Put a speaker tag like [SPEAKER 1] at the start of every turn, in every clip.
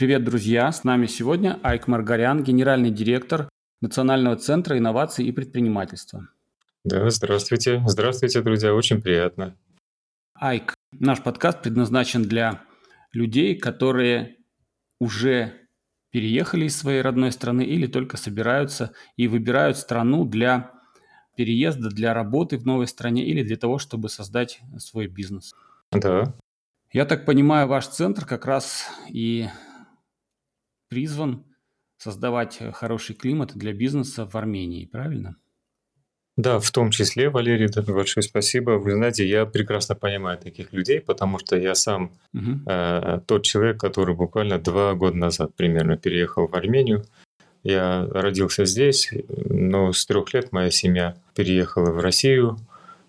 [SPEAKER 1] Привет, друзья! С нами сегодня Айк Маргарян, генеральный директор Национального центра инноваций и предпринимательства.
[SPEAKER 2] Да, здравствуйте. Здравствуйте, друзья. Очень приятно.
[SPEAKER 1] Айк, наш подкаст предназначен для людей, которые уже переехали из своей родной страны или только собираются и выбирают страну для переезда, для работы в новой стране или для того, чтобы создать свой бизнес.
[SPEAKER 2] Да.
[SPEAKER 1] Я так понимаю, ваш центр как раз и призван создавать хороший климат для бизнеса в Армении, правильно?
[SPEAKER 2] Да, в том числе, Валерий, большое спасибо. Вы знаете, я прекрасно понимаю таких людей, потому что я сам угу. э, тот человек, который буквально два года назад примерно переехал в Армению. Я родился здесь, но с трех лет моя семья переехала в Россию.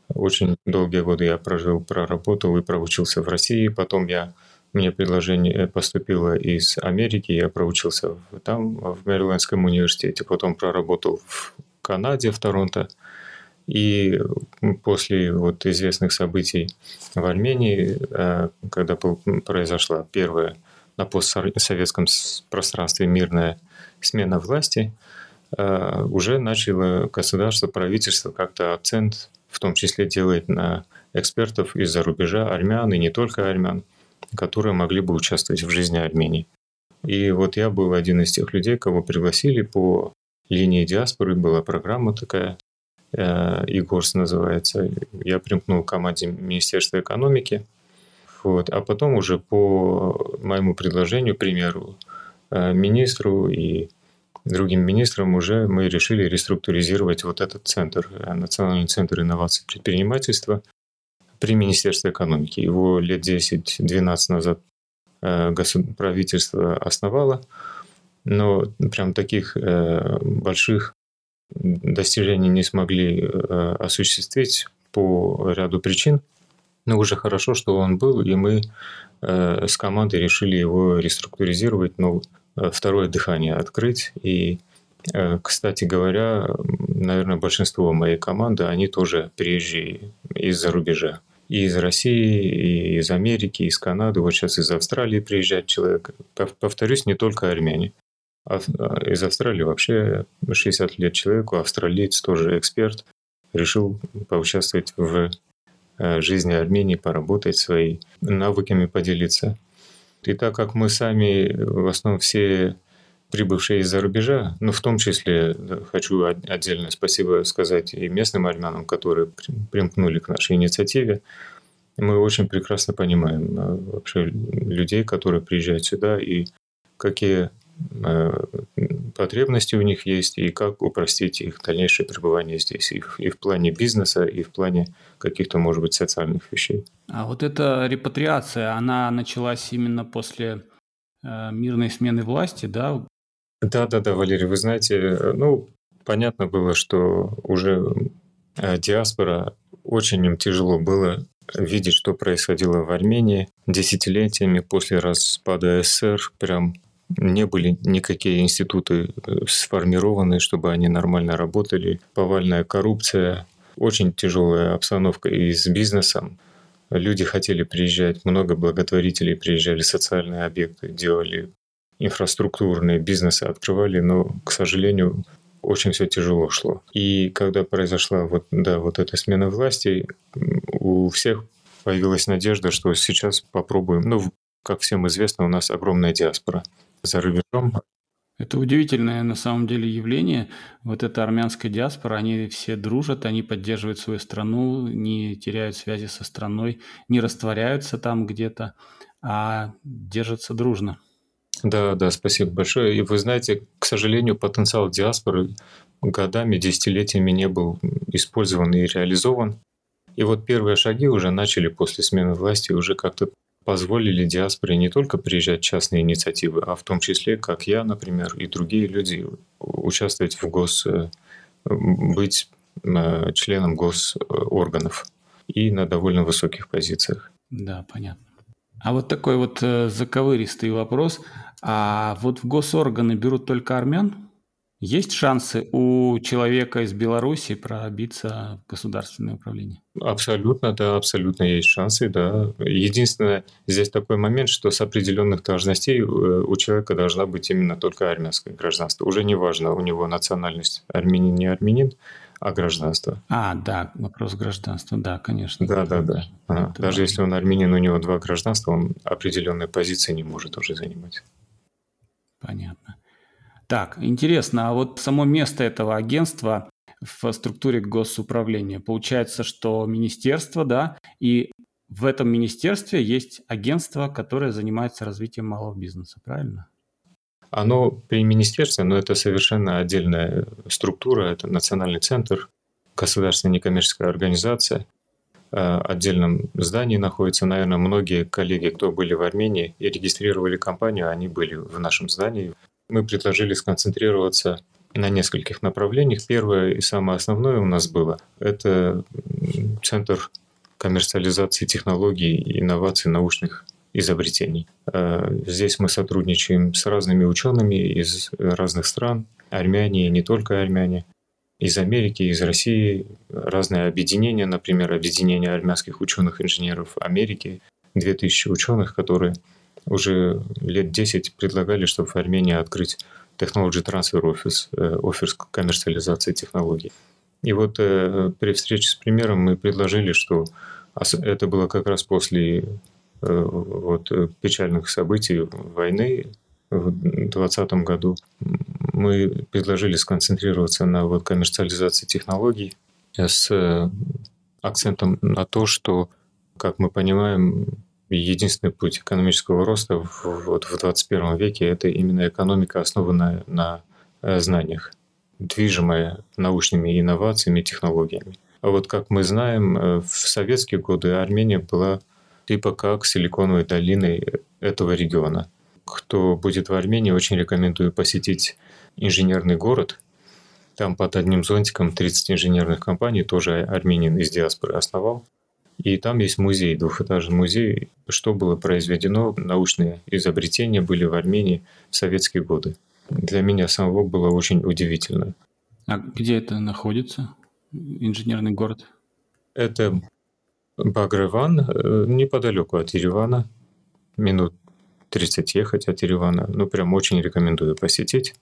[SPEAKER 2] Очень долгие годы я прожил, проработал и проучился в России. Потом я мне предложение поступило из Америки, я проучился там, в Мэрилендском университете, потом проработал в Канаде, в Торонто. И после вот известных событий в Армении, э, когда произошла первая на постсоветском пространстве мирная смена власти, э, уже начало государство, правительство как-то акцент в том числе делать на экспертов из-за рубежа, армян и не только армян, которые могли бы участвовать в жизни Армении. И вот я был один из тех людей, кого пригласили по линии диаспоры, была программа такая, э, ИГОРС называется. Я примкнул к команде Министерства экономики. Вот. А потом уже по моему предложению, примеру, э, министру и другим министрам уже мы решили реструктуризировать вот этот центр, э, Национальный центр инноваций предпринимательства при Министерстве экономики. Его лет 10-12 назад э, правительство основало, но прям таких э, больших достижений не смогли осуществить по ряду причин. Но уже хорошо, что он был, и мы с командой решили его реструктуризировать, но Э, второе дыхание открыть. И, э, кстати говоря, наверное, большинство моей команды, они тоже приезжие из-за рубежа. И из России, и из Америки, и из Канады. Вот сейчас из Австралии приезжает человек. Повторюсь, не только армяне. А из Австралии вообще 60 лет человеку, австралиец тоже эксперт, решил поучаствовать в э, жизни Армении, поработать своими навыками, поделиться. И так как мы сами в основном все прибывшие из-за рубежа, ну, в том числе хочу отдельно спасибо сказать и местным армянам, которые примкнули к нашей инициативе. Мы очень прекрасно понимаем а, вообще людей, которые приезжают сюда и какие Э, потребности у них есть и как упростить их дальнейшее пребывание здесь и в, и в плане бизнеса, и в плане каких-то, может быть, социальных вещей.
[SPEAKER 1] А вот эта репатриация, она началась именно после э, мирной смены власти, да?
[SPEAKER 2] Да, да, да, Валерий, вы знаете, э, ну, понятно было, что уже э, диаспора очень им тяжело было видеть, что происходило в Армении десятилетиями после распада СССР, прям не были никакие институты э, сформированы, чтобы они нормально работали. Повальная коррупция, очень тяжелая обстановка и с бизнесом. Люди хотели приезжать, много благотворителей приезжали, социальные объекты делали, инфраструктурные бизнесы открывали, но, к сожалению, очень все тяжело шло. И когда произошла вот, да, вот эта смена власти, у всех появилась надежда, что сейчас попробуем. Ну, как всем известно, у нас огромная диаспора за рубежом.
[SPEAKER 1] Это удивительное на самом деле явление. Вот эта армянская диаспора, они все дружат, они поддерживают свою страну, не теряют связи со страной, не растворяются там где-то, а держатся дружно.
[SPEAKER 2] Да, да, спасибо большое. И вы знаете, к сожалению, потенциал диаспоры годами, десятилетиями не был использован и реализован. И вот первые шаги уже начали после смены власти уже как-то позволили диаспоре не только приезжать частные инициативы, а в том числе, как я, например, и другие люди, участвовать в гос... Э, быть э, членом госорганов и на довольно высоких позициях.
[SPEAKER 1] Да, понятно. А вот такой вот э, заковыристый вопрос. А вот в госорганы берут только армян? Есть шансы у человека из Беларуси пробиться в государственное управление?
[SPEAKER 2] Абсолютно, да, абсолютно есть шансы, да. Единственное, здесь такой момент, что с определенных должностей э, у человека должна быть именно только армянское гражданство. Уже не важно, у него национальность армянин, не армянин, а гражданство.
[SPEAKER 1] А, да, вопрос гражданства, да, конечно.
[SPEAKER 2] Да, да, да. А, даже если он армянин, у него два гражданства, он определенной позиции не может уже занимать.
[SPEAKER 1] Понятно. Так, интересно, а вот само место этого агентства в структуре госуправления. Получается, что министерство, да, и в этом министерстве есть агентство, которое занимается развитием малого бизнеса, правильно?
[SPEAKER 2] Оно при министерстве, но это совершенно отдельная структура, это национальный центр, государственная некоммерческая организация. В отдельном здании находится, наверное, многие коллеги, кто были в Армении и регистрировали компанию, они были в нашем здании мы предложили сконцентрироваться на нескольких направлениях. Первое и самое основное у нас было – это центр коммерциализации технологий инноваций научных изобретений. Э, здесь мы сотрудничаем с разными учеными из разных стран, армяне и не только армяне, из Америки, из России, разные объединения, например, объединение армянских ученых-инженеров Америки, 2000 ученых, которые уже лет 10 предлагали, чтобы в Армении открыть Technology Transfer Office, э, офис коммерциализации технологий. И вот э, при встрече с примером мы предложили, что это было как раз после э, вот, печальных событий войны в 2020 году. Мы предложили сконцентрироваться на вот, коммерциализации технологий с акцентом на то, что, как мы понимаем, единственный путь экономического роста в, вот в 21 веке – это именно экономика, основанная на э, знаниях, движимая научными инновациями, технологиями. А вот как мы знаем, э, в советские годы Армения была типа как силиконовой долиной этого региона. Кто будет в Армении, очень рекомендую посетить инженерный город. Там под одним зонтиком 30 инженерных компаний, тоже армянин из диаспоры основал. И там есть музей, двухэтажный музей, что было произведено, научные изобретения были в Армении в советские годы. Для меня самого было очень удивительно.
[SPEAKER 1] А где это находится, инженерный город?
[SPEAKER 2] Это Багреван, э, неподалеку от Еревана, минут 30 ехать от Еревана. Ну, прям очень рекомендую посетить.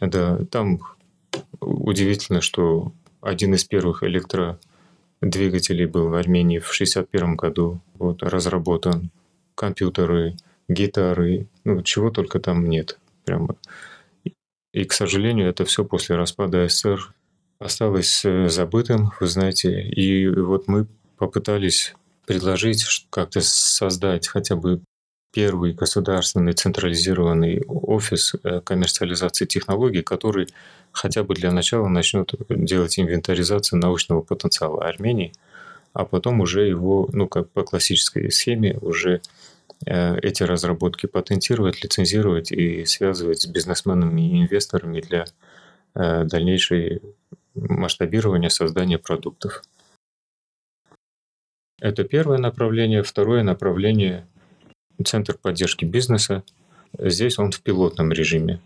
[SPEAKER 2] Да, там удивительно, что один из первых электро двигателей был в Армении в 1961 году. Вот, разработан компьютеры, гитары, ну, чего только там нет. Прямо. И, к сожалению, это все после распада СССР осталось э, забытым, вы знаете. И вот мы попытались предложить как-то создать хотя бы первый государственный централизированный офис э, коммерциализации технологий, который хотя бы для начала начнет делать инвентаризацию научного потенциала Армении, а потом уже его, ну как по классической схеме, уже э, эти разработки патентировать, лицензировать и связывать с бизнесменами и инвесторами для э, дальнейшей масштабирования создания продуктов. Это первое направление. Второе направление центр поддержки бизнеса. Здесь он в пилотном режиме.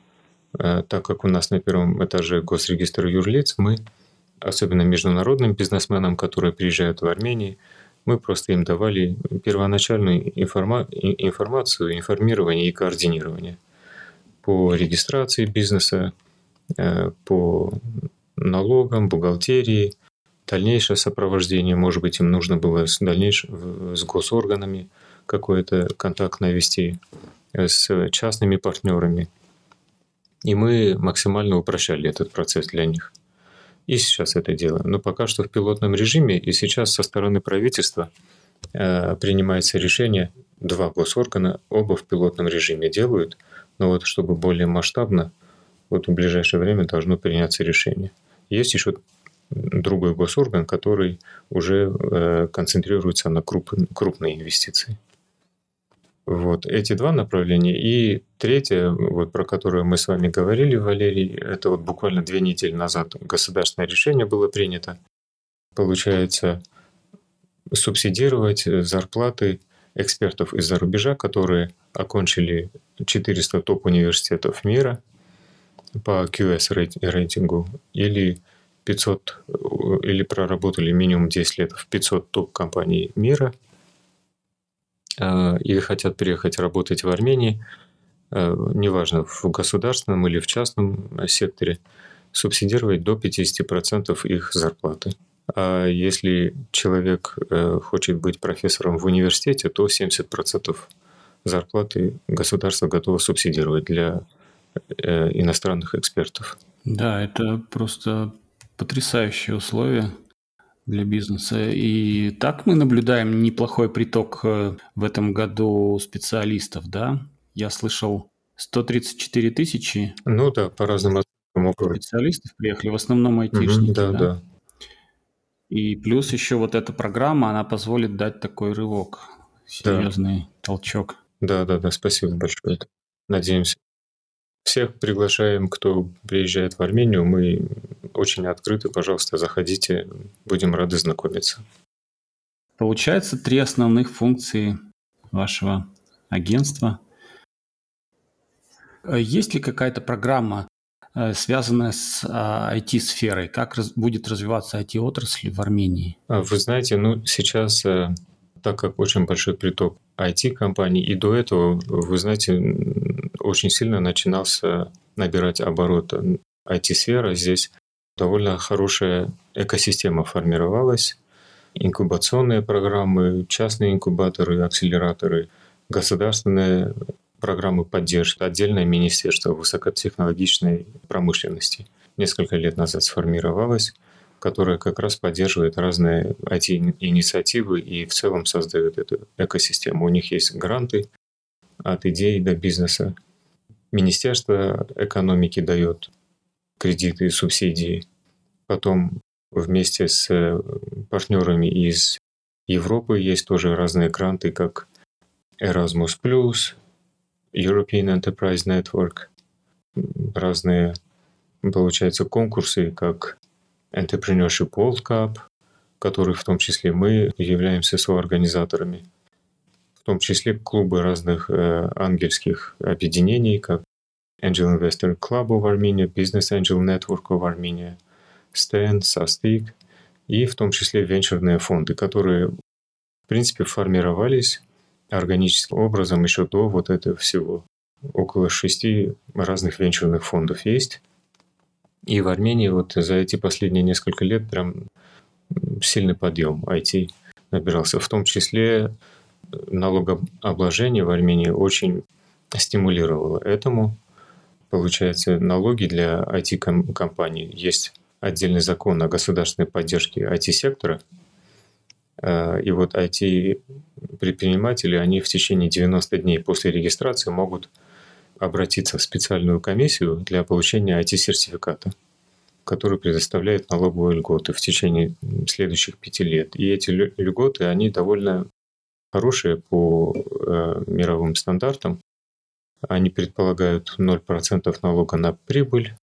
[SPEAKER 2] Э, так как у нас на первом этаже госрегистр юрлиц, мы, особенно международным бизнесменам, которые приезжают в Армению, мы просто им давали первоначальную информа- информацию, информирование и координирование по регистрации бизнеса, э, по налогам, бухгалтерии, дальнейшее сопровождение, может быть, им нужно было с, дальнейшим, с госорганами – какой-то контакт навести э, с частными партнерами. И мы максимально упрощали этот процесс для них. И сейчас это делаем. Но пока что в пилотном режиме, и сейчас со стороны правительства э, принимается решение, два госоргана, оба в пилотном режиме делают, но вот чтобы более масштабно, вот в ближайшее время должно приняться решение. Есть еще другой госорган, который уже э, концентрируется на круп, крупные инвестиции. Вот эти два направления. И третье, вот, про которое мы с вами говорили, Валерий, это вот буквально две недели назад государственное решение было принято. Получается, субсидировать зарплаты экспертов из-за рубежа, которые окончили 400 топ-университетов мира, по QS рейтингу или 500 или проработали минимум 10 лет в 500 топ-компаний мира или хотят переехать работать в Армении, неважно, в государственном или в частном секторе, субсидировать до 50% их зарплаты. А если человек э, хочет быть профессором в университете, то 70% зарплаты государство готово субсидировать для э, иностранных экспертов.
[SPEAKER 1] Да, это просто потрясающие условия для бизнеса. И так мы наблюдаем неплохой приток э, в этом году специалистов, да? Я слышал 134 тысячи.
[SPEAKER 2] Ну да, по разным
[SPEAKER 1] специалистов приехали, в основном айтишники. Угу, да, да, да. И плюс еще вот эта программа, она позволит дать такой рывок, серьезный да. толчок.
[SPEAKER 2] Да, да, да, спасибо большое. Надеемся. Всех приглашаем, кто приезжает в Армению. Мы очень открыты. Пожалуйста, заходите. Будем рады знакомиться.
[SPEAKER 1] Получается три основных функции вашего агентства. Есть ли какая-то программа, Э, связанная с IT-сферой? А, как будет развиваться IT-отрасль в Армении?
[SPEAKER 2] А, вы знаете, ну сейчас, э, так как очень большой приток IT-компаний, и до этого, вы знаете, очень сильно начинался набирать оборот IT-сфера. Здесь довольно хорошая экосистема формировалась. Инкубационные программы, частные инкубаторы, акселераторы, государственные программы поддержки, отдельное министерство высокотехнологичной промышленности несколько лет назад сформировалось, которое как раз поддерживает разные IT-инициативы и в целом создает эту экосистему. У них есть гранты от идей до бизнеса. Министерство экономики дает кредиты и субсидии. Потом вместе с партнерами из Европы есть тоже разные гранты, как Erasmus+, European Enterprise Network, разные, получается, конкурсы, как Entrepreneurship World Cup, который в том числе мы являемся соорганизаторами, в том числе клубы разных э, ангельских объединений, как Angel Investor Club of Armenia, Business Angel Network of Armenia, STEN, SASTIC, и в том числе венчурные фонды, которые, в принципе, формировались органическим образом еще до вот этого всего. Около шести разных венчурных фондов есть. И в Армении вот за эти последние несколько лет прям сильный подъем IT набирался. В том числе налогообложение в Армении очень стимулировало этому. Получается, налоги для IT-компаний. Есть отдельный закон о государственной поддержке IT-сектора – Э, и вот IT-предприниматели, они в течение 90 дней после регистрации могут обратиться в специальную комиссию для получения IT-сертификата, который предоставляет налоговые льготы в течение следующих пяти лет. И эти льготы, они довольно хорошие по э, мировым стандартам. Они предполагают 0% налога на прибыль,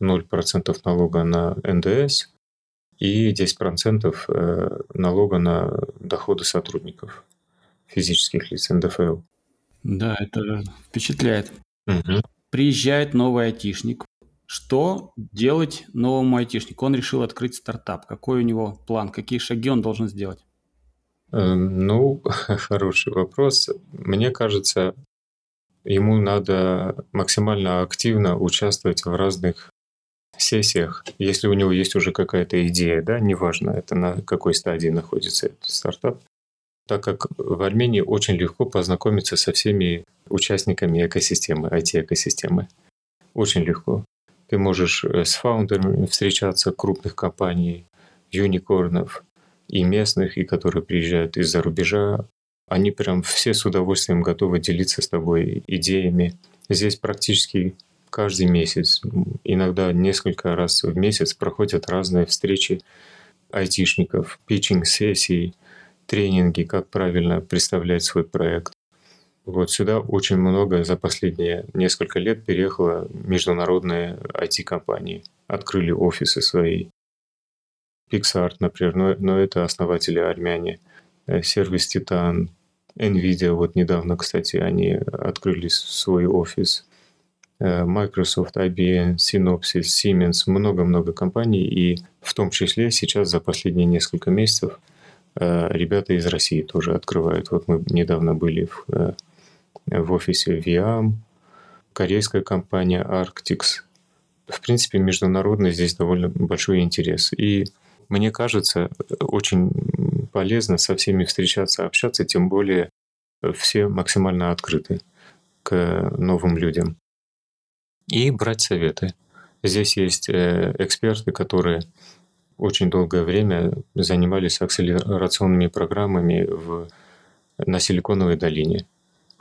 [SPEAKER 2] 0% налога на НДС – и 10% э, налога на доходы сотрудников физических лиц НДФЛ.
[SPEAKER 1] Да, это впечатляет. Угу. Приезжает новый айтишник. Что делать новому айтишнику? Он решил открыть стартап. Какой у него план? Какие шаги он должен сделать?
[SPEAKER 2] Эм, ну, хороший вопрос. Мне кажется, ему надо максимально активно участвовать в разных сессиях, если у него есть уже какая-то идея, да, неважно, это на какой стадии находится этот стартап, так как в Армении очень легко познакомиться со всеми участниками экосистемы, IT-экосистемы. Очень легко. Ты можешь э, с фаундерами встречаться крупных компаний, юникорнов и местных, и которые приезжают из-за рубежа. Они прям все с удовольствием готовы делиться с тобой идеями. Здесь практически каждый месяц, иногда несколько раз в месяц проходят разные встречи айтишников, питчинг-сессии, тренинги, как правильно представлять свой проект. Вот сюда очень много за последние несколько лет переехало международные IT-компании, открыли офисы свои. Pixart, например, но, но это основатели армяне. Э, сервис Титан, Nvidia, вот недавно, кстати, они открыли свой офис. э, Microsoft, IBM, Synopsys, Siemens, много-много компаний, и в том числе сейчас за последние несколько месяцев э, ребята из России тоже открывают. Вот мы недавно были в, в офисе Viam, корейская компания Arctix. В принципе, международный здесь довольно большой интерес. И мне кажется, очень полезно со всеми встречаться, общаться, тем более все максимально открыты к новым людям. И брать советы. Здесь есть э, эксперты, которые очень долгое время занимались акселерационными программами в, на Силиконовой долине.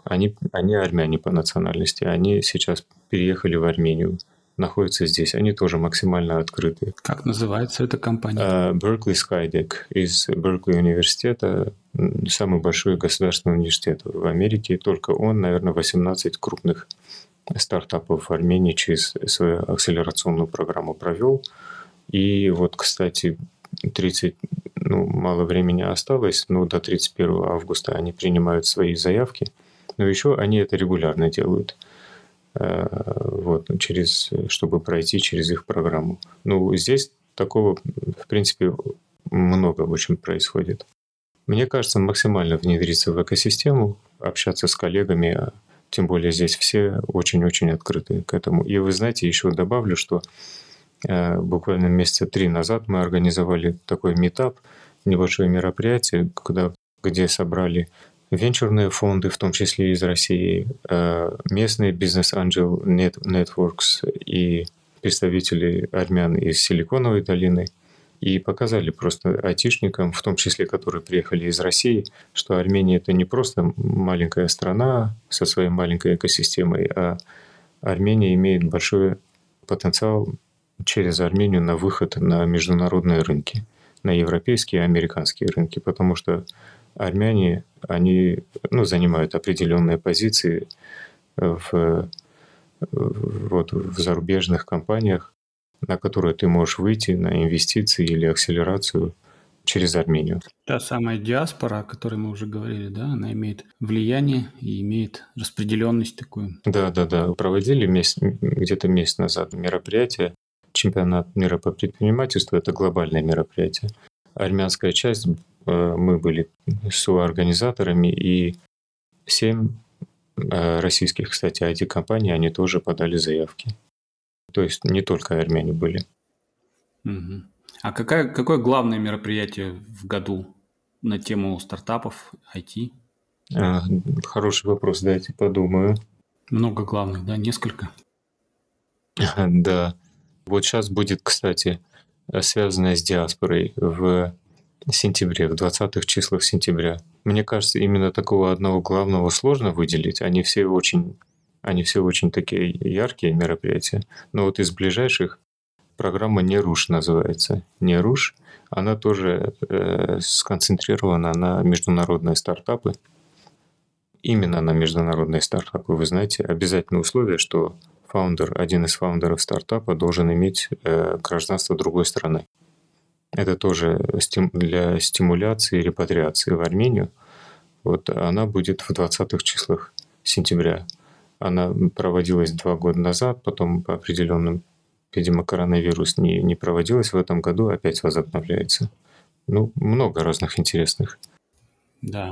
[SPEAKER 2] Они, они армяне по национальности, они сейчас переехали в Армению находятся здесь, они тоже максимально открыты.
[SPEAKER 1] Как называется эта компания?
[SPEAKER 2] Uh, Berkeley Skydeck из Беркли университета, самый большой государственный университет в Америке. Только он, наверное, 18 крупных стартапов в Армении через свою акселерационную программу провел. И вот, кстати, 30, ну, мало времени осталось, но до 31 августа они принимают свои заявки. Но еще они это регулярно делают. Э, вот, через, чтобы пройти через их программу. Ну, здесь такого, в принципе, много очень происходит. Мне кажется, максимально внедриться в экосистему, общаться с коллегами, а тем более здесь все очень-очень открыты к этому. И вы знаете, еще добавлю, что э, буквально месяца три назад мы организовали такой метап, небольшое мероприятие, куда, где собрали венчурные фонды, в том числе из России, э, местные бизнес-ангел Networks и представители армян из Силиконовой долины и показали просто айтишникам, в том числе, которые приехали из России, что Армения это не просто маленькая страна со своей маленькой экосистемой, а Армения имеет большой потенциал через Армению на выход на международные рынки, на европейские и американские рынки, потому что армяне, они ну, занимают определенные позиции в, вот, в зарубежных компаниях, на которые ты можешь выйти на инвестиции или акселерацию через Армению.
[SPEAKER 1] Та самая диаспора, о которой мы уже говорили, да, она имеет влияние и имеет распределенность такую.
[SPEAKER 2] Да, да, да. Проводили месяц, где-то месяц назад мероприятие чемпионат мира по предпринимательству. Это глобальное мероприятие. Армянская часть Э, мы были соорганизаторами, и семь э, российских, кстати, IT-компаний, они тоже подали заявки. То есть не только армяне были.
[SPEAKER 1] Угу. А какая, какое главное мероприятие в году на тему стартапов IT?
[SPEAKER 2] А, хороший вопрос, дайте подумаю.
[SPEAKER 1] Много главных, да, несколько?
[SPEAKER 2] Да. Вот сейчас будет, кстати, связанное с диаспорой в сентябре, в 20-х числах сентября. Мне кажется, именно такого одного главного сложно выделить. Они все очень, они все очень такие яркие мероприятия. Но вот из ближайших программа «Не руш» называется. «Не руш». Она тоже э, сконцентрирована на международные стартапы. Именно на международные стартапы. Вы знаете, обязательное условие, что фаундер, один из фаундеров стартапа должен иметь э, гражданство другой страны. Это тоже для стимуляции репатриации в Армению. Вот она будет в 20-х числах сентября. Она проводилась два года назад, потом по определенным, видимо, коронавирус не, не проводилась в этом году, опять возобновляется. Ну, много разных интересных.
[SPEAKER 1] Да,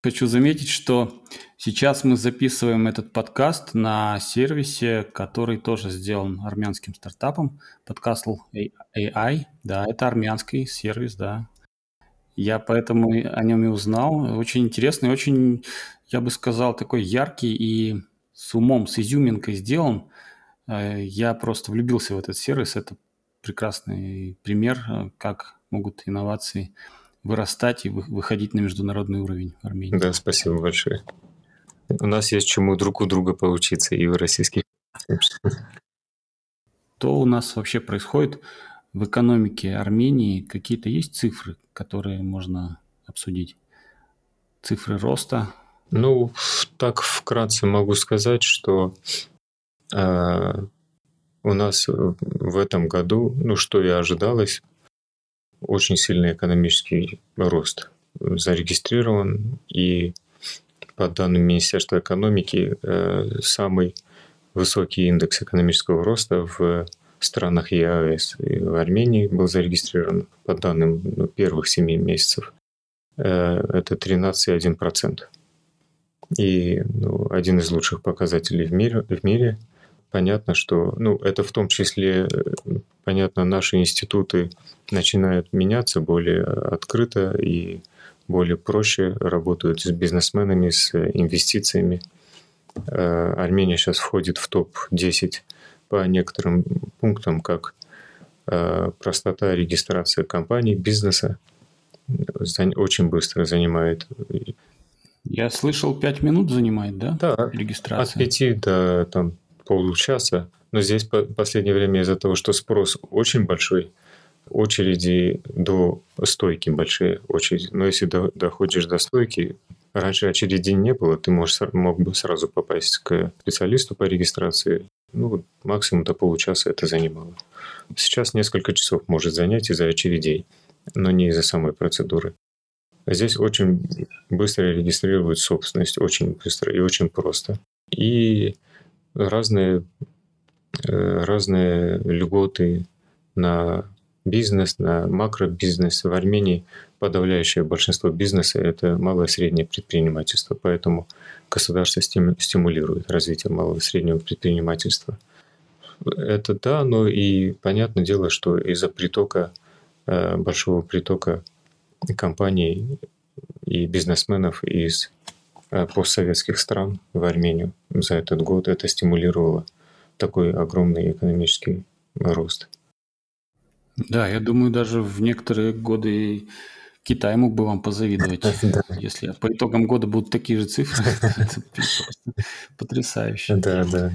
[SPEAKER 1] Хочу заметить, что сейчас мы записываем этот подкаст на сервисе, который тоже сделан армянским стартапом, Podcastle AI. Да, это армянский сервис, да. Я поэтому о нем и узнал. Очень интересный, очень, я бы сказал, такой яркий и с умом, с изюминкой сделан. Э, я просто влюбился в этот сервис. Это прекрасный пример, э, как могут инновации вырастать и выходить на международный уровень Армении.
[SPEAKER 2] Да, спасибо большое. У нас есть чему друг у друга поучиться и в российских.
[SPEAKER 1] Что у нас вообще происходит в экономике Армении? Какие-то есть цифры, которые можно обсудить? Цифры роста?
[SPEAKER 2] Ну, так вкратце могу сказать, что э, у нас в этом году, ну, что и ожидалось, очень сильный экономический рост зарегистрирован, и по данным Министерства экономики, э, самый высокий индекс экономического роста в странах ЕАЭС. И в Армении был зарегистрирован, по данным ну, первых 7 месяцев, э, это 13,1%. И ну, один из лучших показателей в мире, в мире. Понятно, что ну, это в том числе, понятно, наши институты начинают меняться более открыто и более проще работают с бизнесменами, с инвестициями. Э, Армения сейчас входит в топ-10 по некоторым пунктам, как э, простота регистрации компаний, бизнеса. Очень быстро занимает.
[SPEAKER 1] Я слышал, 5 минут занимает, да?
[SPEAKER 2] Да, регистрация. от 5 до там, получаса. Но здесь по последнее время из-за того, что спрос очень большой, очереди до стойки большие очереди. Но если до, доходишь до стойки, раньше очереди не было, ты можешь, мог бы сразу попасть к специалисту по регистрации. Ну, максимум до получаса это занимало. Сейчас несколько часов может занять из-за очередей, но не из-за самой процедуры. Здесь очень быстро регистрируют собственность, очень быстро и очень просто. И разные, разные льготы на бизнес, на макробизнес. В Армении подавляющее большинство бизнеса – это малое и среднее предпринимательство, поэтому государство стимулирует развитие малого и среднего предпринимательства. Это да, но и понятное дело, что из-за притока, э, большого притока компаний и бизнесменов из э, постсоветских стран в Армению за этот год это стимулировало такой огромный экономический рост.
[SPEAKER 1] Да, я думаю, даже в некоторые годы Китай мог бы вам позавидовать, если по итогам года будут такие же цифры. Это потрясающе.
[SPEAKER 2] Да, да.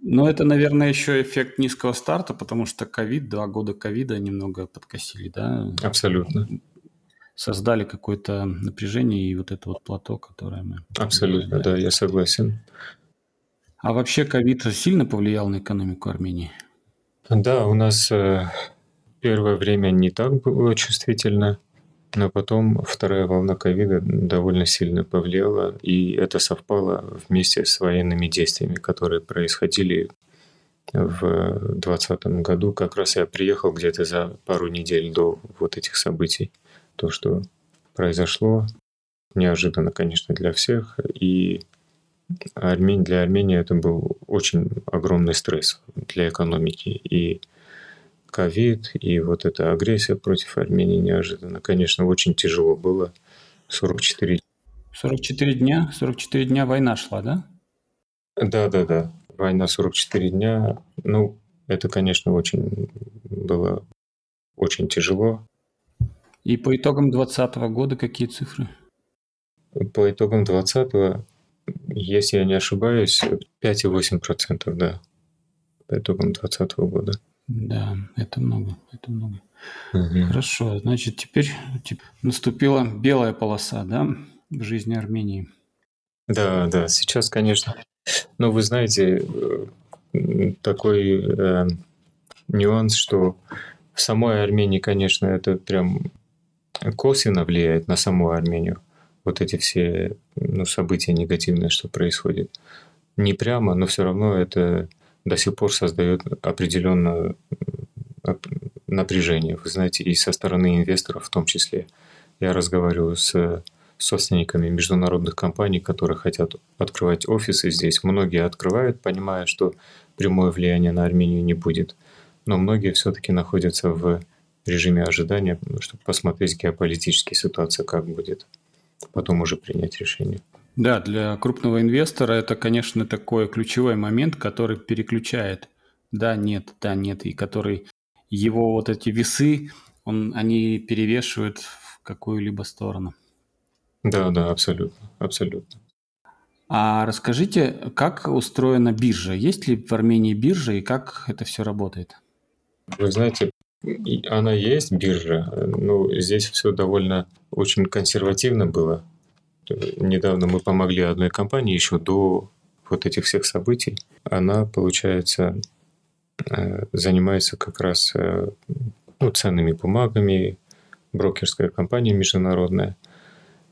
[SPEAKER 1] Но это, наверное, еще эффект низкого старта, потому что ковид, два года ковида немного подкосили, да?
[SPEAKER 2] Абсолютно.
[SPEAKER 1] Создали какое-то напряжение и вот это вот плато, которое мы...
[SPEAKER 2] Абсолютно, да, я согласен.
[SPEAKER 1] А вообще ковид сильно повлиял на экономику Армении?
[SPEAKER 2] Да, у нас э, Первое время не так было чувствительно, но потом вторая волна ковида довольно сильно повлияла, и это совпало вместе с военными действиями, которые происходили в 2020 году. Как раз я приехал где-то за пару недель до вот этих событий. То, что произошло, неожиданно, конечно, для всех, и для Армении это был очень огромный стресс для экономики. И ковид и вот эта агрессия против Армении неожиданно. Конечно, очень тяжело было. 44
[SPEAKER 1] 44 дня? 44 дня война шла, да?
[SPEAKER 2] Да, да, да. Война 44 дня. Ну, это, конечно, очень было очень тяжело.
[SPEAKER 1] И по итогам 2020 года какие цифры?
[SPEAKER 2] По итогам 2020, если я не ошибаюсь, 5,8%, да. По итогам 2020 года.
[SPEAKER 1] Да, это много, это много. Угу. Хорошо, значит, теперь наступила белая полоса, да, в жизни Армении.
[SPEAKER 2] Да, да, сейчас, конечно, ну, вы знаете, э, такой э, нюанс, что в самой Армении, конечно, это прям косвенно влияет на саму Армению. Вот эти все ну, события негативные, что происходит. Не прямо, но все равно это до сих пор создает определенное напряжение, вы знаете, и со стороны инвесторов в том числе. Я разговариваю с собственниками международных компаний, которые хотят открывать офисы здесь. Многие открывают, понимая, что прямое влияние на Армению не будет. Но многие все-таки находятся в режиме ожидания, чтобы посмотреть геополитические ситуации, как будет. Потом уже принять решение.
[SPEAKER 1] Да, для крупного инвестора это, конечно, такой ключевой момент, который переключает да, нет, да, нет, и который его вот эти весы, он, они перевешивают в какую-либо сторону.
[SPEAKER 2] Да, да, абсолютно, абсолютно.
[SPEAKER 1] А расскажите, как устроена биржа? Есть ли в Армении биржа и как это все работает?
[SPEAKER 2] Вы знаете, она есть, биржа, но здесь все довольно очень консервативно было недавно мы помогли одной компании еще до вот этих всех событий. Она, получается, э, занимается как раз э, ну, ценными бумагами, брокерская компания международная.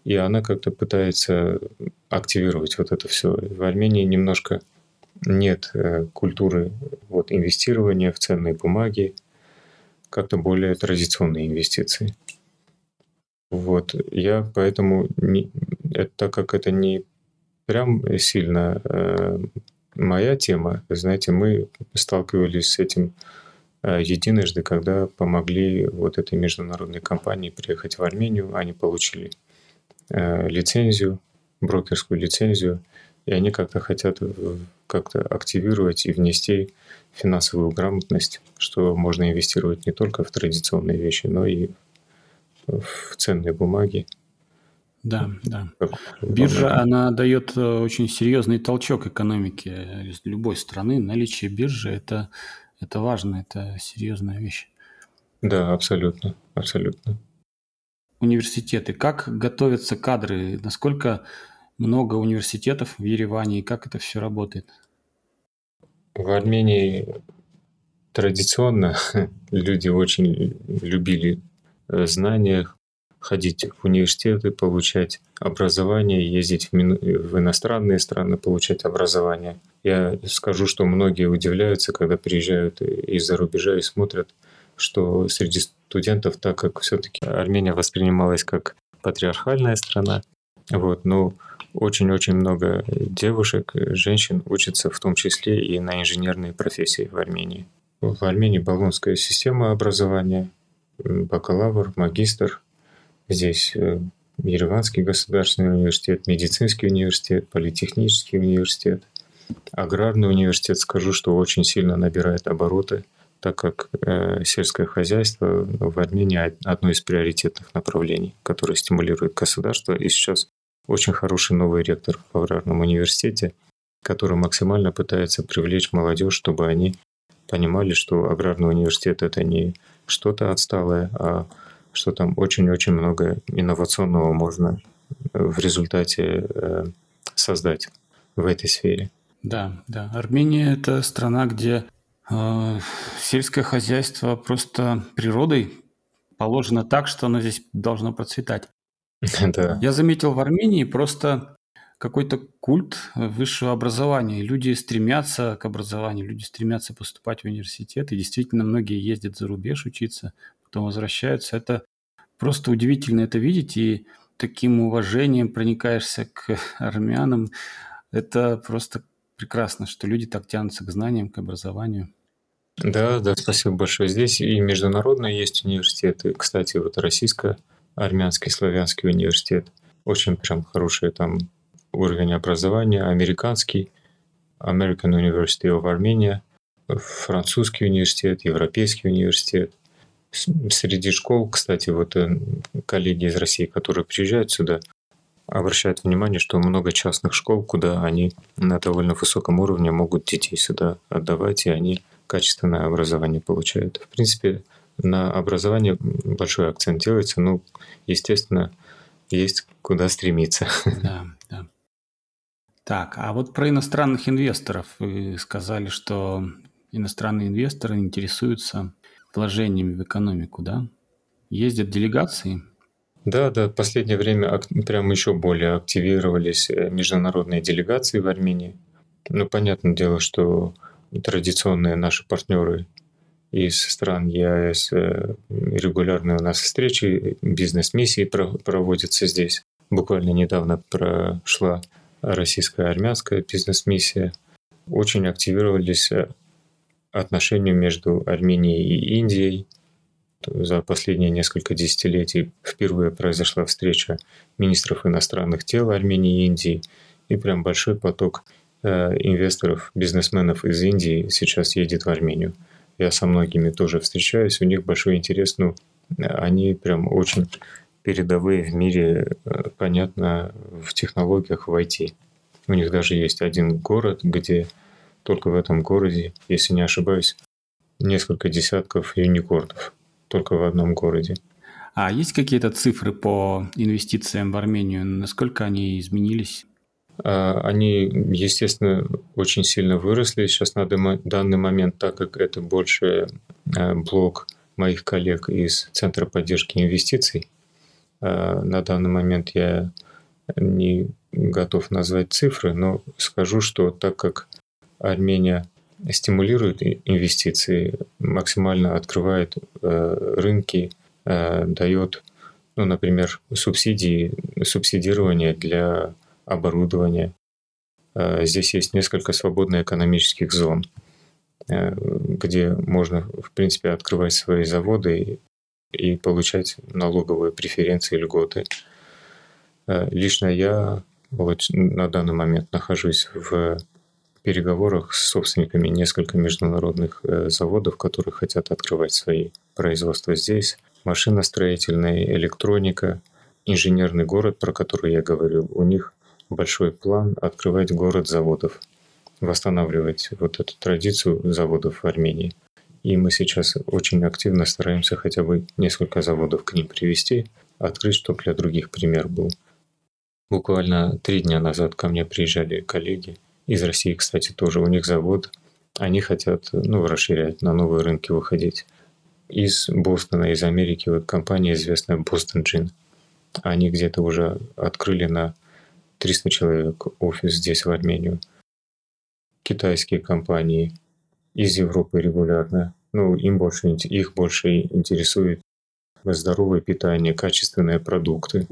[SPEAKER 2] И она как-то пытается активировать вот это все. В Армении немножко нет э, культуры вот, инвестирования в ценные бумаги, как-то более традиционные инвестиции. Вот, я поэтому, не, это, так как это не прям сильно э, моя тема, знаете, мы сталкивались с этим э, единожды, когда помогли вот этой международной компании приехать в Армению, они получили э, лицензию, брокерскую лицензию, и они как-то хотят как-то активировать и внести финансовую грамотность, что можно инвестировать не только в традиционные вещи, но и в ценные бумаги.
[SPEAKER 1] Да, да. Биржа, она дает э, очень серьезный толчок экономике любой страны. Наличие биржи это, это важно, это серьезная вещь.
[SPEAKER 2] Да, абсолютно, абсолютно.
[SPEAKER 1] Университеты. Как готовятся кадры? Насколько много университетов в Ереване и как это все работает?
[SPEAKER 2] В Армении традиционно люди очень любили э, знания, ходить в университеты, получать образование, ездить в, иностранные страны, получать образование. Я скажу, что многие удивляются, когда приезжают из-за рубежа и смотрят, что среди студентов, так как все-таки Армения воспринималась как патриархальная страна, вот, но очень-очень много девушек, женщин учатся в том числе и на инженерные профессии в Армении. В Армении баллонская система образования, бакалавр, магистр. Здесь э, Ереванский государственный университет, медицинский университет, политехнический университет, аграрный университет. Скажу, что очень сильно набирает обороты, так как э, сельское хозяйство в Армении одно из приоритетных направлений, которое стимулирует государство. И сейчас очень хороший новый ректор в Аграрном университете, который максимально пытается привлечь молодежь, чтобы они понимали, что аграрный университет это не что-то отсталое, а что там очень-очень много инновационного можно в результате э, создать в этой сфере.
[SPEAKER 1] Да, да. Армения это страна, где э, сельское хозяйство просто природой положено так, что оно здесь должно процветать.
[SPEAKER 2] Да.
[SPEAKER 1] Я заметил в Армении просто какой-то культ высшего образования. Люди стремятся к образованию, люди стремятся поступать в университет, и действительно многие ездят за рубеж учиться, потом возвращаются. Это просто удивительно это видеть, и таким уважением проникаешься к армянам. Это просто прекрасно, что люди так тянутся к знаниям, к образованию.
[SPEAKER 2] Да, да, спасибо большое. Здесь и международные есть университеты. Кстати, вот российская армянский славянский университет. Очень прям хороший там уровень образования. Американский, American University of Armenia, французский университет, европейский университет. Среди школ, кстати, вот э, коллеги из России, которые приезжают сюда, обращают внимание, что много частных школ, куда они на довольно высоком уровне могут детей сюда отдавать, и они качественное образование получают. В принципе, на образование большой акцент делается. Ну, естественно, есть куда стремиться.
[SPEAKER 1] Да, да. Так, а вот про иностранных инвесторов. Вы сказали, что иностранные инвесторы интересуются вложениями в экономику, да? Ездят делегации?
[SPEAKER 2] Да, да, в последнее время прям еще более активировались э, международные делегации в Армении. Ну, понятное дело, что традиционные наши партнеры из стран ЕАЭС. Э, регулярные у нас встречи, бизнес-миссии проводятся здесь. Буквально недавно прошла российская армянская бизнес-миссия. Очень активировались э, отношения между Арменией и Индией. За последние несколько десятилетий впервые произошла встреча министров иностранных дел Армении и Индии. И прям большой поток э, инвесторов, бизнесменов из Индии сейчас едет в Армению. Я со многими тоже встречаюсь, у них большой интерес, ну, они прям очень передовые в мире, э, понятно, в технологиях в IT. У них даже есть один город, где только в этом городе, если не ошибаюсь, несколько десятков юникорнов только в одном городе.
[SPEAKER 1] А есть какие-то цифры по инвестициям в Армению? Насколько они изменились?
[SPEAKER 2] А, они, естественно, очень сильно выросли сейчас на данный момент, так как это больше а, блок моих коллег из Центра поддержки инвестиций. А, на данный момент я не готов назвать цифры, но скажу, что так как Армения стимулирует инвестиции, максимально открывает рынки, дает, ну, например, субсидии, субсидирование для оборудования. Э, здесь есть несколько свободных экономических зон, где можно, в принципе, открывать свои заводы и получать налоговые преференции, льготы. Лично я вот на данный момент нахожусь в переговорах с собственниками несколько международных э, заводов, которые хотят открывать свои производства здесь. Машиностроительная, электроника, инженерный город, про который я говорил, у них большой план открывать город заводов, восстанавливать вот эту традицию заводов в Армении. И мы сейчас очень активно стараемся хотя бы несколько заводов к ним привести, открыть, чтобы для других пример был. Буквально три дня назад ко мне приезжали коллеги из России, кстати, тоже. У них завод. Они хотят ну, расширять, на новые рынки выходить. Из Бостона, из Америки, вот компания известная Boston Gin. Они где-то уже открыли на 300 человек офис здесь, в Армению. Китайские компании из Европы регулярно. Ну, им больше, их больше интересует здоровое питание, качественные продукты.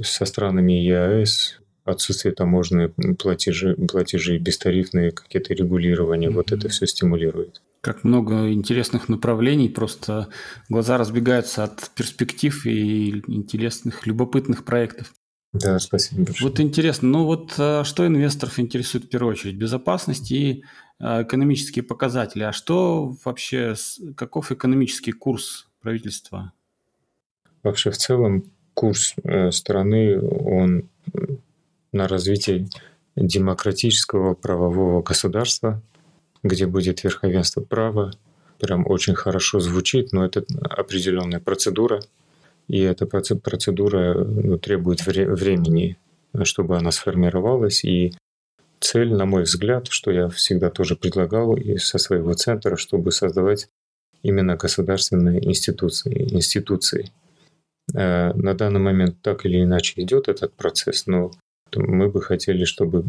[SPEAKER 2] Со странами ЕАЭС отсутствие таможенной платежи, платежи бестарифные какие-то регулирования, mm-hmm. вот это все стимулирует.
[SPEAKER 1] Как много интересных направлений, просто глаза разбегаются от перспектив и интересных, любопытных проектов.
[SPEAKER 2] Да, спасибо большое.
[SPEAKER 1] Вот интересно, ну вот а, что инвесторов интересует в первую очередь? Безопасность и а, экономические показатели. А что вообще, каков экономический курс правительства?
[SPEAKER 2] Вообще в целом курс э, страны, он на развитие демократического правового государства, где будет верховенство права. Прям очень хорошо звучит, но это определенная процедура, и эта процедура ну, требует вре- времени, чтобы она сформировалась. И цель, на мой взгляд, что я всегда тоже предлагал и со своего центра, чтобы создавать именно государственные институции. институции. Э, на данный момент так или иначе идет этот процесс, но мы бы хотели, чтобы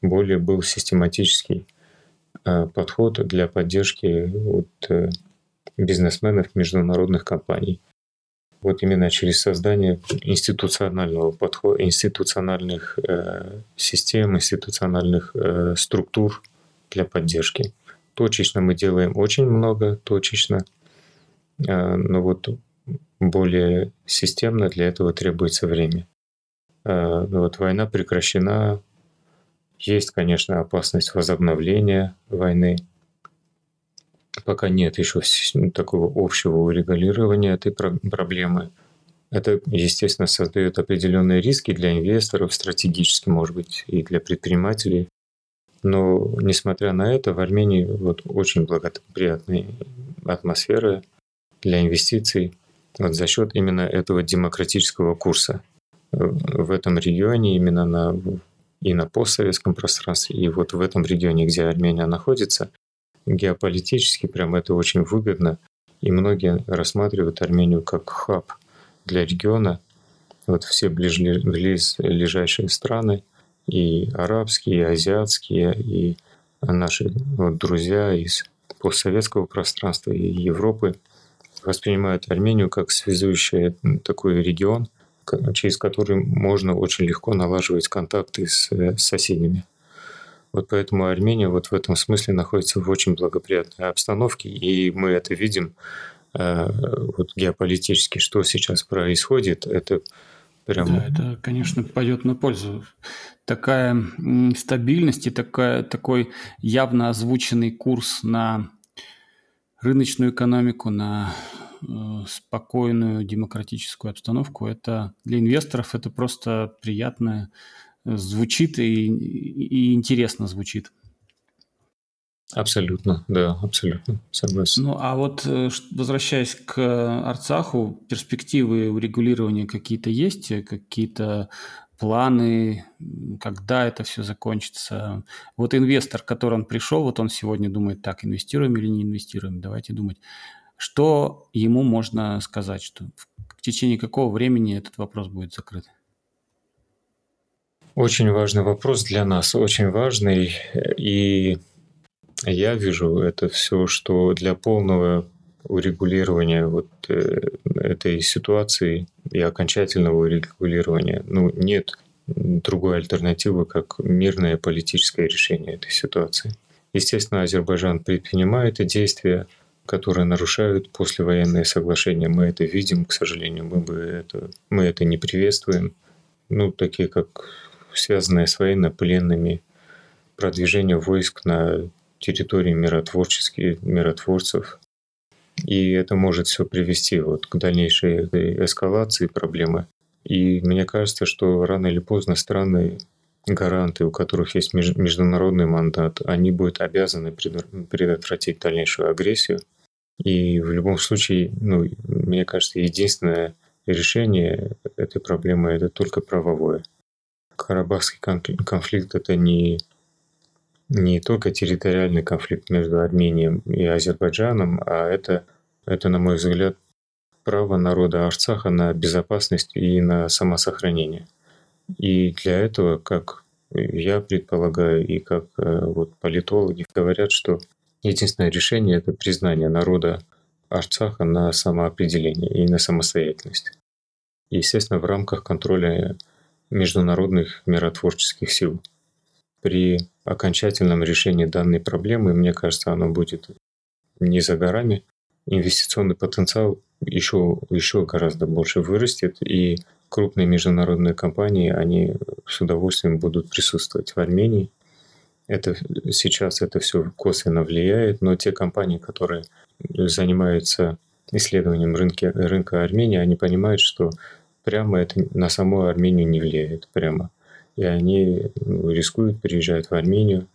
[SPEAKER 2] более был систематический э, подход для поддержки вот, э, бизнесменов международных компаний. Вот именно через создание институционального подхода, институциональных э, систем, институциональных э, структур для поддержки. Точечно мы делаем очень много, точечно, э, но вот более системно для этого требуется время. Э, ну вот война прекращена, есть, конечно, опасность возобновления войны. Пока нет еще такого общего урегулирования этой проблемы. Это, естественно, создает определенные риски для инвесторов, стратегически, может быть, и для предпринимателей. Но, несмотря на это, в Армении вот очень благоприятная атмосфера для инвестиций вот за счет именно этого демократического курса в этом регионе, именно на, и на постсоветском пространстве, и вот в этом регионе, где Армения находится, геополитически прям это очень выгодно, и многие рассматривают Армению как хаб для региона. Вот все ближайшие страны, и арабские, и азиатские, и наши вот, друзья из постсоветского пространства и Европы воспринимают Армению как связующий такой регион – через который можно очень легко налаживать контакты с, э, соседями. Вот поэтому Армения вот в этом смысле находится в очень благоприятной обстановке, и мы это видим э, вот геополитически, что сейчас происходит, это прям...
[SPEAKER 1] Да, это, конечно, пойдет на пользу. Такая стабильность и такая, такой явно озвученный курс на рыночную экономику, на Э, спокойную демократическую обстановку, это для инвесторов это просто приятно э, звучит и, и интересно звучит.
[SPEAKER 2] Абсолютно, да, абсолютно, согласен.
[SPEAKER 1] Ну, а вот э, возвращаясь к Арцаху, перспективы урегулирования какие-то есть, какие-то планы, когда это все закончится. Вот инвестор, который он пришел, вот он сегодня думает, так, инвестируем или не инвестируем, давайте думать. Что ему можно сказать, что в течение какого времени этот вопрос будет закрыт?
[SPEAKER 2] Очень важный вопрос для нас, очень важный. И я вижу, это все, что для полного урегулирования вот э, этой ситуации и окончательного урегулирования, ну, нет другой альтернативы, как мирное политическое решение этой ситуации. Естественно, Азербайджан предпринимает и действия, которые нарушают послевоенные соглашения. Мы это видим, к сожалению, мы, бы это, мы это не приветствуем. Ну, такие как связанные с военно-пленными, продвижение войск на территории миротворческих миротворцев. И это может все привести вот к дальнейшей эскалации проблемы. И мне кажется, что рано или поздно страны гаранты, у которых есть международный мандат, они будут обязаны предотвратить дальнейшую агрессию. И в любом случае, ну, мне кажется, единственное решение этой проблемы – это только правовое. Карабахский конфликт – это не, не только территориальный конфликт между Арменией и Азербайджаном, а это, это, на мой взгляд, право народа Арцаха на безопасность и на самосохранение. И для этого, как я предполагаю, и как э, вот политологи говорят, что единственное решение – это признание народа Арцаха на самоопределение и на самостоятельность. естественно, в рамках контроля международных миротворческих сил. При окончательном решении данной проблемы, мне кажется, оно будет не за горами. Инвестиционный потенциал еще, еще гораздо больше вырастет, и крупные международные компании, они с удовольствием будут присутствовать в Армении. Это, сейчас это все косвенно влияет, но те компании, которые занимаются исследованием рынка, рынка Армении, они понимают, что прямо это на саму Армению не влияет прямо. И они ну, рискуют, приезжают в Армению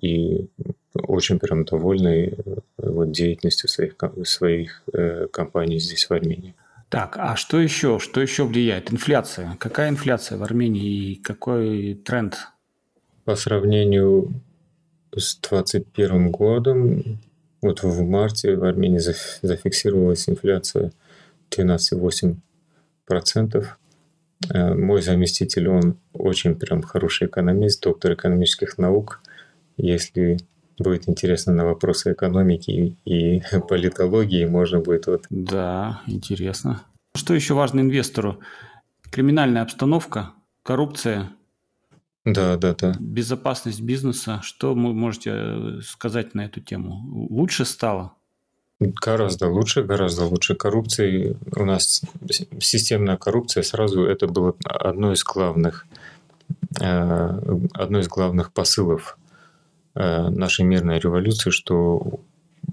[SPEAKER 2] и очень прям довольны э, вот, деятельностью своих, своих э, компаний здесь, в Армении.
[SPEAKER 1] Так, а что еще? Что еще влияет? Инфляция. Какая инфляция в Армении и какой тренд?
[SPEAKER 2] По сравнению с 2021 годом, вот в марте в Армении зафиксировалась инфляция 12,8%. Э, мой заместитель, он очень прям хороший экономист, доктор экономических наук. Если будет интересно на вопросы экономики и политологии, можно будет вот...
[SPEAKER 1] Да, интересно. Что еще важно инвестору? Криминальная обстановка, коррупция,
[SPEAKER 2] да, да, да.
[SPEAKER 1] Безопасность бизнеса. Что вы можете э, сказать на эту тему? Лучше стало?
[SPEAKER 2] Гораздо лучше, гораздо лучше. Коррупции у нас системная коррупция сразу это было одно из главных, э, одно из главных посылов Э, нашей мирной революции, что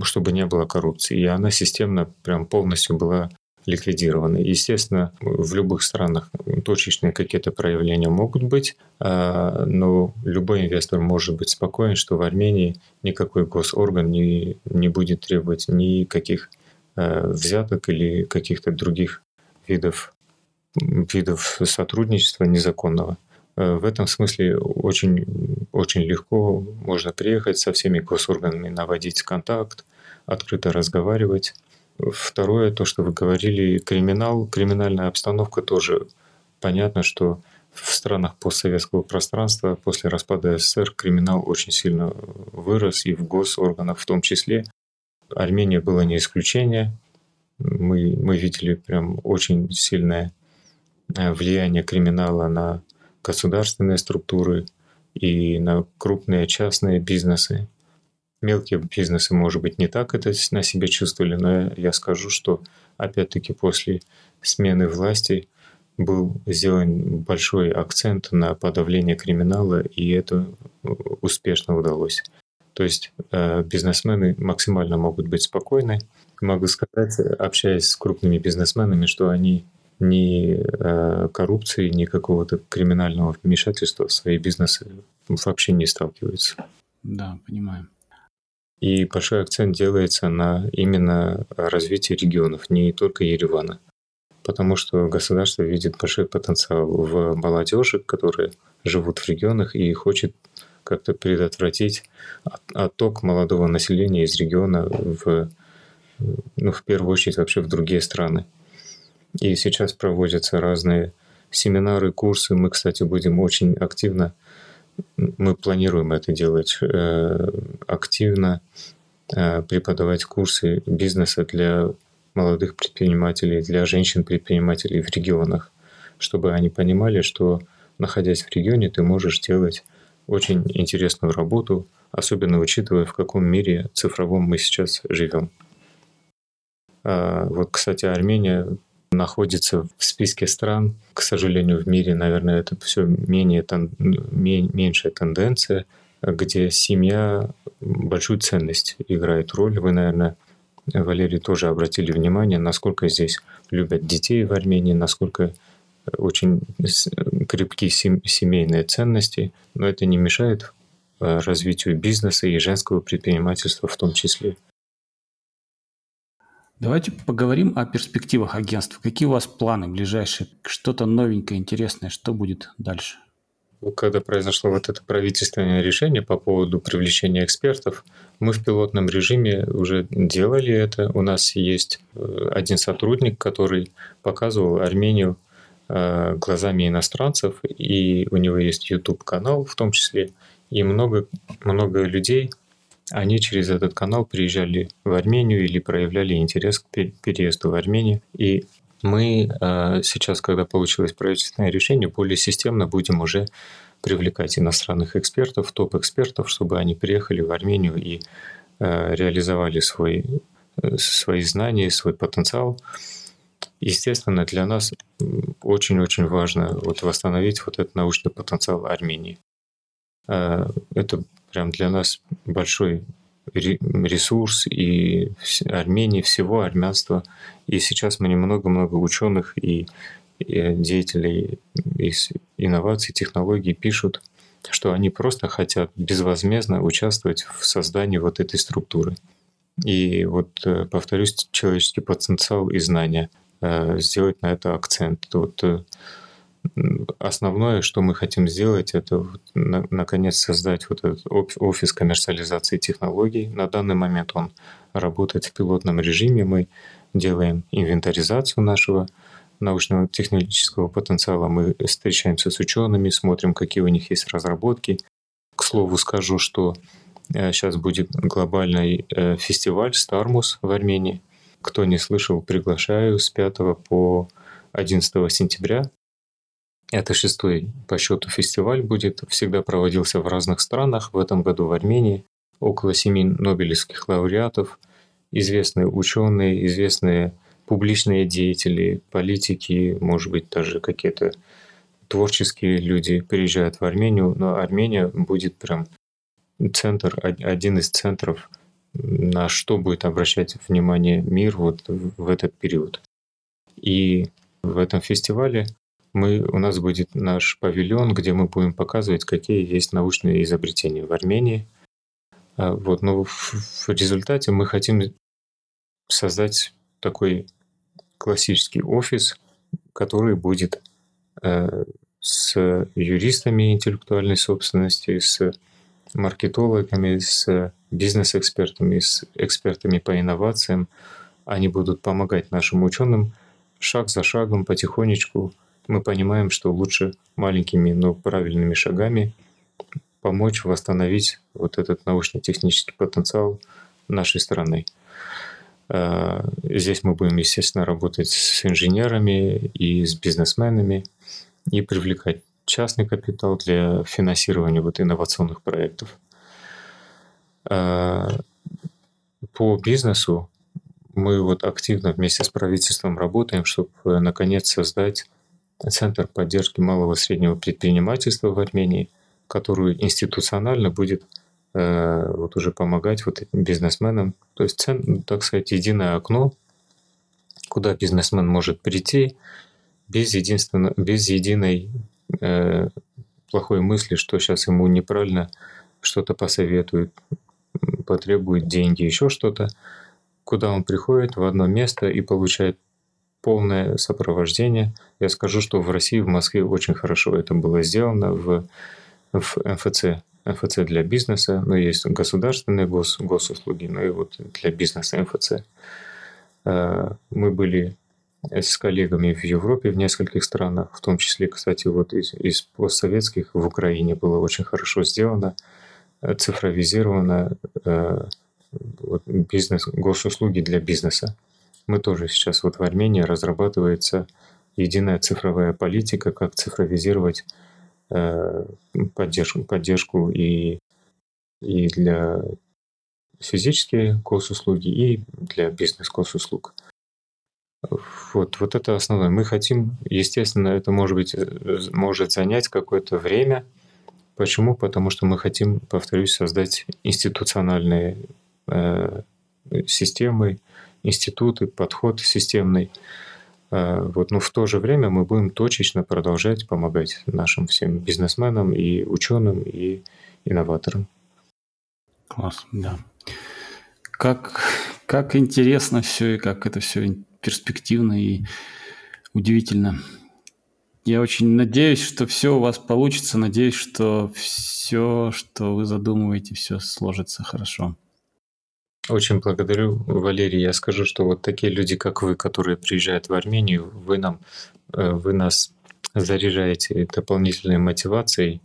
[SPEAKER 2] чтобы не было коррупции. И она системно прям полностью была ликвидирована. Естественно, в любых странах точечные какие-то проявления могут быть, а, но любой инвестор может быть спокоен, что в Армении никакой госорган не, не будет требовать никаких э, взяток или каких-то других видов, видов сотрудничества незаконного. Э, в этом смысле очень, очень легко можно приехать со всеми госорганами, наводить контакт, открыто разговаривать. Второе, то, что вы говорили, криминал, криминальная обстановка тоже понятно, что в странах постсоветского пространства после распада СССР криминал очень сильно вырос, и в госорганах в том числе. Армения была не исключение. Мы, мы видели прям очень сильное э, влияние криминала на государственные структуры и на крупные частные бизнесы. Мелкие бизнесы, может быть, не так это на себе чувствовали, но я скажу, что опять-таки после смены власти был сделан большой акцент на подавление криминала, и это успешно удалось. То есть э, бизнесмены максимально могут быть спокойны. Могу сказать, общаясь с крупными бизнесменами, что они ни э, коррупции, ни какого-то криминального вмешательства в свои бизнесы вообще не сталкиваются.
[SPEAKER 1] Да, понимаю.
[SPEAKER 2] И большой акцент делается на именно развитии регионов, не только Еревана. Потому что государство видит большой потенциал в молодежи, которые живут в регионах и хочет как-то предотвратить отток молодого населения из региона в, ну, в первую очередь вообще в другие страны. И сейчас проводятся разные семинары, курсы. Мы, кстати, будем очень активно мы планируем это делать э, активно, э, преподавать курсы бизнеса для молодых предпринимателей, для женщин-предпринимателей в регионах, чтобы они понимали, что находясь в регионе, ты можешь делать очень интересную работу, особенно учитывая, в каком мире цифровом мы сейчас живем. А, вот, кстати, Армения находится в списке стран, к сожалению, в мире, наверное, это все менее, меньшая тенденция, где семья большую ценность играет роль. Вы, наверное, Валерий, тоже обратили внимание, насколько здесь любят детей в Армении, насколько очень крепкие семейные ценности, но это не мешает э, развитию бизнеса и женского предпринимательства в том числе.
[SPEAKER 1] Давайте поговорим о перспективах агентства. Какие у вас планы ближайшие? Что-то новенькое, интересное, что будет дальше?
[SPEAKER 2] Когда произошло вот это правительственное решение по поводу привлечения экспертов, мы в пилотном режиме уже делали это. У нас есть э, один сотрудник, который показывал Армению э, глазами иностранцев, и у него есть YouTube-канал в том числе, и много, много людей они через этот канал приезжали в Армению или проявляли интерес к переезду в Армению. И мы э, сейчас, когда получилось правительственное решение, более системно будем уже привлекать иностранных экспертов, топ-экспертов, чтобы они приехали в Армению и э, реализовали свой, э, свои знания, свой потенциал. Естественно, для нас очень-очень важно вот восстановить вот этот научный потенциал Армении. Это прям для нас большой ресурс и Армении, всего армянства. И сейчас мы немного-много ученых и, деятелей из инноваций, технологий пишут, что они просто хотят безвозмездно участвовать в создании вот этой структуры. И вот, э, повторюсь, человеческий потенциал и знания, э, сделать на это акцент. Вот э, основное, что мы хотим сделать, это на, наконец создать вот этот офис коммерциализации технологий. На данный момент он работает в пилотном режиме. Мы делаем инвентаризацию нашего научного технического потенциала. Мы встречаемся с учеными, смотрим, какие у них есть разработки. К слову скажу, что сейчас э, будет глобальный э, фестиваль Стармус в Армении. Кто не слышал, приглашаю с 5 по 11 сентября это шестой по счету фестиваль будет, всегда проводился в разных странах, в этом году в Армении. Около семи нобелевских лауреатов, известные ученые, известные публичные деятели, политики, может быть, даже какие-то творческие люди приезжают в Армению, но Армения будет прям центр, один из центров, на что будет обращать внимание мир вот в этот период. И в этом фестивале мы, у нас будет наш павильон, где мы будем показывать, какие есть научные изобретения в Армении. А, вот, но в, в результате мы хотим создать такой классический офис, который будет э, с юристами интеллектуальной собственности, с маркетологами, с бизнес-экспертами, с экспертами по инновациям. Они будут помогать нашим ученым шаг за шагом, потихонечку мы понимаем, что лучше маленькими, но правильными шагами помочь восстановить вот этот научно-технический потенциал нашей страны. А, здесь мы будем, естественно, работать с инженерами и с бизнесменами и привлекать частный капитал для финансирования вот инновационных проектов. А, по бизнесу мы вот активно вместе с правительством работаем, чтобы наконец создать Центр поддержки малого и среднего предпринимательства в Армении, которую институционально будет э, вот уже помогать вот этим бизнесменам. То есть, цен, так сказать, единое окно, куда бизнесмен может прийти без, единственно, без единой э, плохой мысли, что сейчас ему неправильно что-то посоветуют, потребует деньги, еще что-то, куда он приходит в одно место и получает полное сопровождение. Я скажу, что в России, в Москве очень хорошо это было сделано в, в МФЦ. МФЦ для бизнеса, но есть государственные гос, госуслуги, но и вот для бизнеса МФЦ. Э, мы были с коллегами в Европе, в нескольких странах, в том числе, кстати, вот из, из постсоветских в Украине было очень хорошо сделано, э, цифровизировано э, вот, бизнес, госуслуги для бизнеса. Мы тоже сейчас вот в Армении разрабатывается единая цифровая политика, как цифровизировать э, поддержку, поддержку и, и для физических госуслуги, и для бизнес-госуслуг. Вот, вот это основное. Мы хотим, естественно, это может быть, может занять какое-то время. Почему? Потому что мы хотим, повторюсь, создать институциональные э, системы, институты, подход системный. Э, вот, но в то же время мы будем точечно продолжать помогать нашим всем бизнесменам и ученым, и инноваторам.
[SPEAKER 1] Класс, да. Как, как интересно все и как это все перспективно и удивительно. Я очень надеюсь, что все у вас получится. Надеюсь, что все, что вы задумываете, все сложится хорошо.
[SPEAKER 2] Очень благодарю, Валерий. Я скажу, что вот такие люди, как вы, которые приезжают в Армению, вы нам, э, вы нас заряжаете дополнительной мотивацией,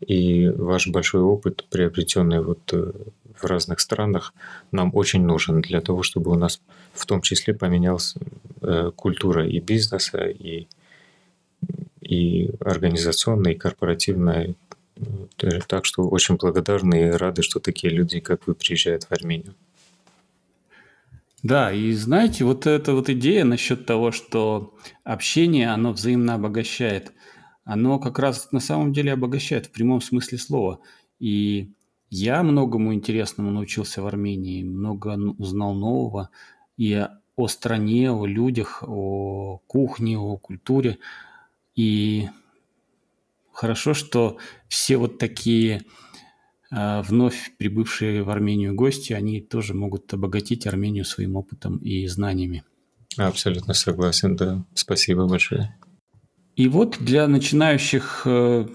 [SPEAKER 2] и ваш большой опыт, приобретенный вот э, в разных странах, нам очень нужен для того, чтобы у нас в том числе поменялась э, культура и бизнеса, и, и организационная, и корпоративная. Так что очень благодарны и рады, что такие люди, как вы, приезжают в Армению.
[SPEAKER 1] Да, и знаете, вот эта вот идея насчет того, что общение, оно взаимно обогащает, оно как раз на самом деле обогащает в прямом смысле слова. И я многому интересному научился в Армении, много узнал нового и о стране, о людях, о кухне, о культуре. И хорошо, что все вот такие вновь прибывшие в Армению гости, они тоже могут обогатить Армению своим опытом и знаниями.
[SPEAKER 2] Абсолютно согласен, да. Спасибо большое.
[SPEAKER 1] И вот для начинающих э,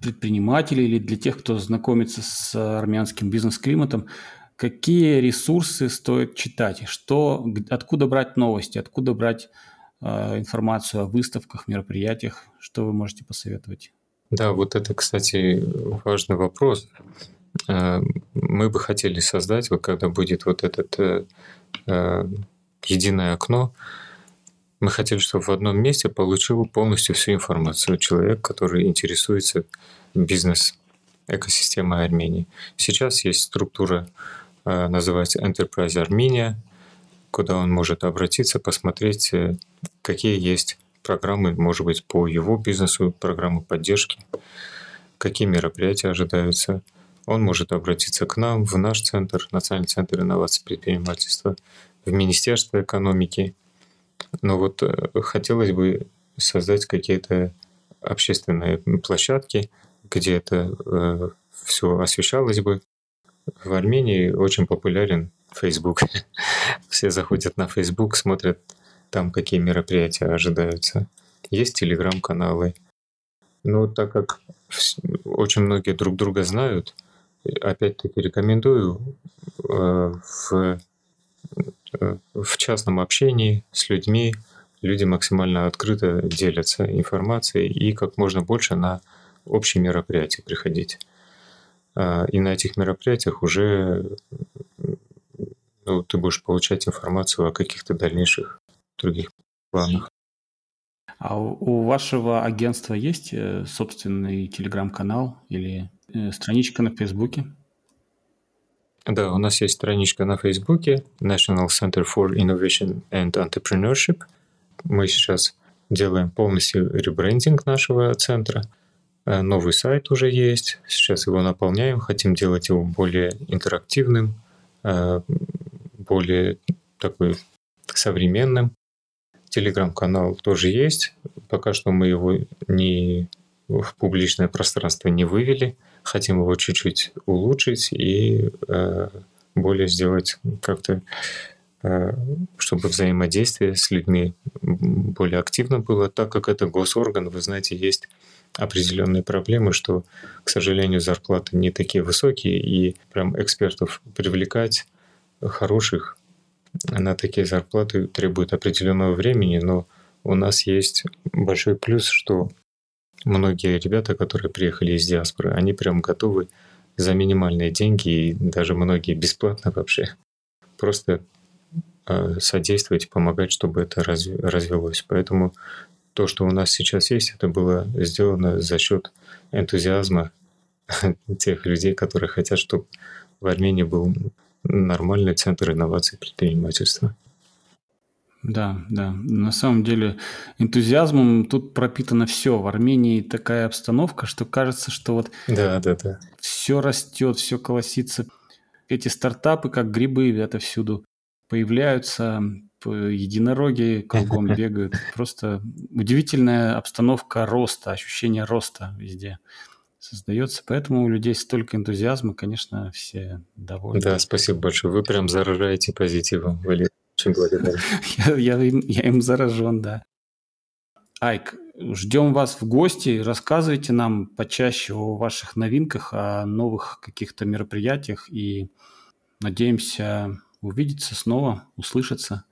[SPEAKER 1] предпринимателей или для тех, кто знакомится с армянским бизнес-климатом, какие ресурсы стоит читать, что, откуда брать новости, откуда брать э, информацию о выставках, мероприятиях, что вы можете посоветовать?
[SPEAKER 2] Да, вот это, кстати, важный вопрос. Э, мы бы хотели создать, вот когда будет вот этот э, э, единое окно, мы хотели, чтобы в одном месте получил полностью всю информацию человек, который интересуется бизнес экосистемой Армении. Сейчас есть структура, называется Enterprise Armenia, куда он может обратиться, посмотреть, какие есть программы, может быть, по его бизнесу, программы поддержки, какие мероприятия ожидаются. Он может обратиться к нам, в наш центр, Национальный центр инноваций предпринимательства, в Министерство экономики. Но вот э, хотелось бы создать какие-то общественные площадки, где это э, все освещалось бы. В Армении очень популярен Facebook. Все заходят на Facebook, смотрят там какие мероприятия ожидаются. Есть телеграм-каналы. Но так как очень многие друг друга знают, опять-таки рекомендую э, в, э, в частном общении с людьми люди максимально открыто делятся информацией и как можно больше на общие мероприятия приходить. А, и на этих мероприятиях уже ну, ты будешь получать информацию о каких-то дальнейших других планах.
[SPEAKER 1] А у вашего агентства есть э, собственный телеграм-канал или э, страничка на Фейсбуке?
[SPEAKER 2] Да, у нас есть страничка на Фейсбуке National Center for Innovation and Entrepreneurship. Мы сейчас делаем полностью ребрендинг нашего центра. Э, новый сайт уже есть. Сейчас его наполняем. Хотим делать его более интерактивным, более такой современным. Телеграм-канал тоже есть. Пока что мы его не в публичное пространство не вывели. Хотим его чуть-чуть улучшить и э, более сделать как-то, э, чтобы взаимодействие с людьми более активно было, так как это госорган, вы знаете, есть определенные проблемы, что, к сожалению, зарплаты не такие высокие, и прям экспертов привлекать хороших на такие зарплаты требует определенного времени, но у нас есть большой плюс, что многие ребята, которые приехали из диаспоры, они прям готовы за минимальные деньги и даже многие бесплатно вообще просто э, содействовать, помогать, чтобы это развелось. Поэтому то, что у нас сейчас есть, это было сделано за счет энтузиазма тех людей, которые хотят, чтобы в Армении был нормальный центр инноваций и предпринимательства.
[SPEAKER 1] Да, да. На самом деле энтузиазмом тут пропитано все. В Армении такая обстановка, что кажется, что вот
[SPEAKER 2] да, да, да.
[SPEAKER 1] все растет, все колосится. Эти стартапы, как грибы, это всюду появляются, единороги кругом бегают. Просто удивительная обстановка роста, ощущение роста везде создается. Поэтому у людей столько энтузиазма, конечно, все довольны.
[SPEAKER 2] Да, спасибо большое. Вы прям заражаете позитивом, Валерий. Очень благодарен.
[SPEAKER 1] я, я, им, я им заражен, да. Айк, ждем вас в гости. Рассказывайте нам почаще о ваших новинках, о новых каких-то мероприятиях. И надеемся увидеться снова, услышаться.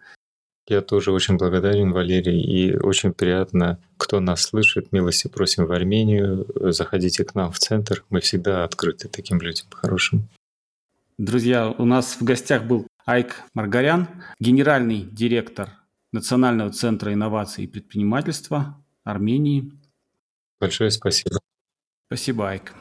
[SPEAKER 2] Я тоже очень благодарен, Валерий, и очень приятно, кто нас слышит. Милости просим в Армению. Заходите к нам в центр. Мы всегда открыты таким людям хорошим.
[SPEAKER 1] Друзья, у нас в гостях был Айк Маргарян, генеральный директор Национального центра инноваций и предпринимательства Армении.
[SPEAKER 2] Большое спасибо.
[SPEAKER 1] Спасибо, Айк.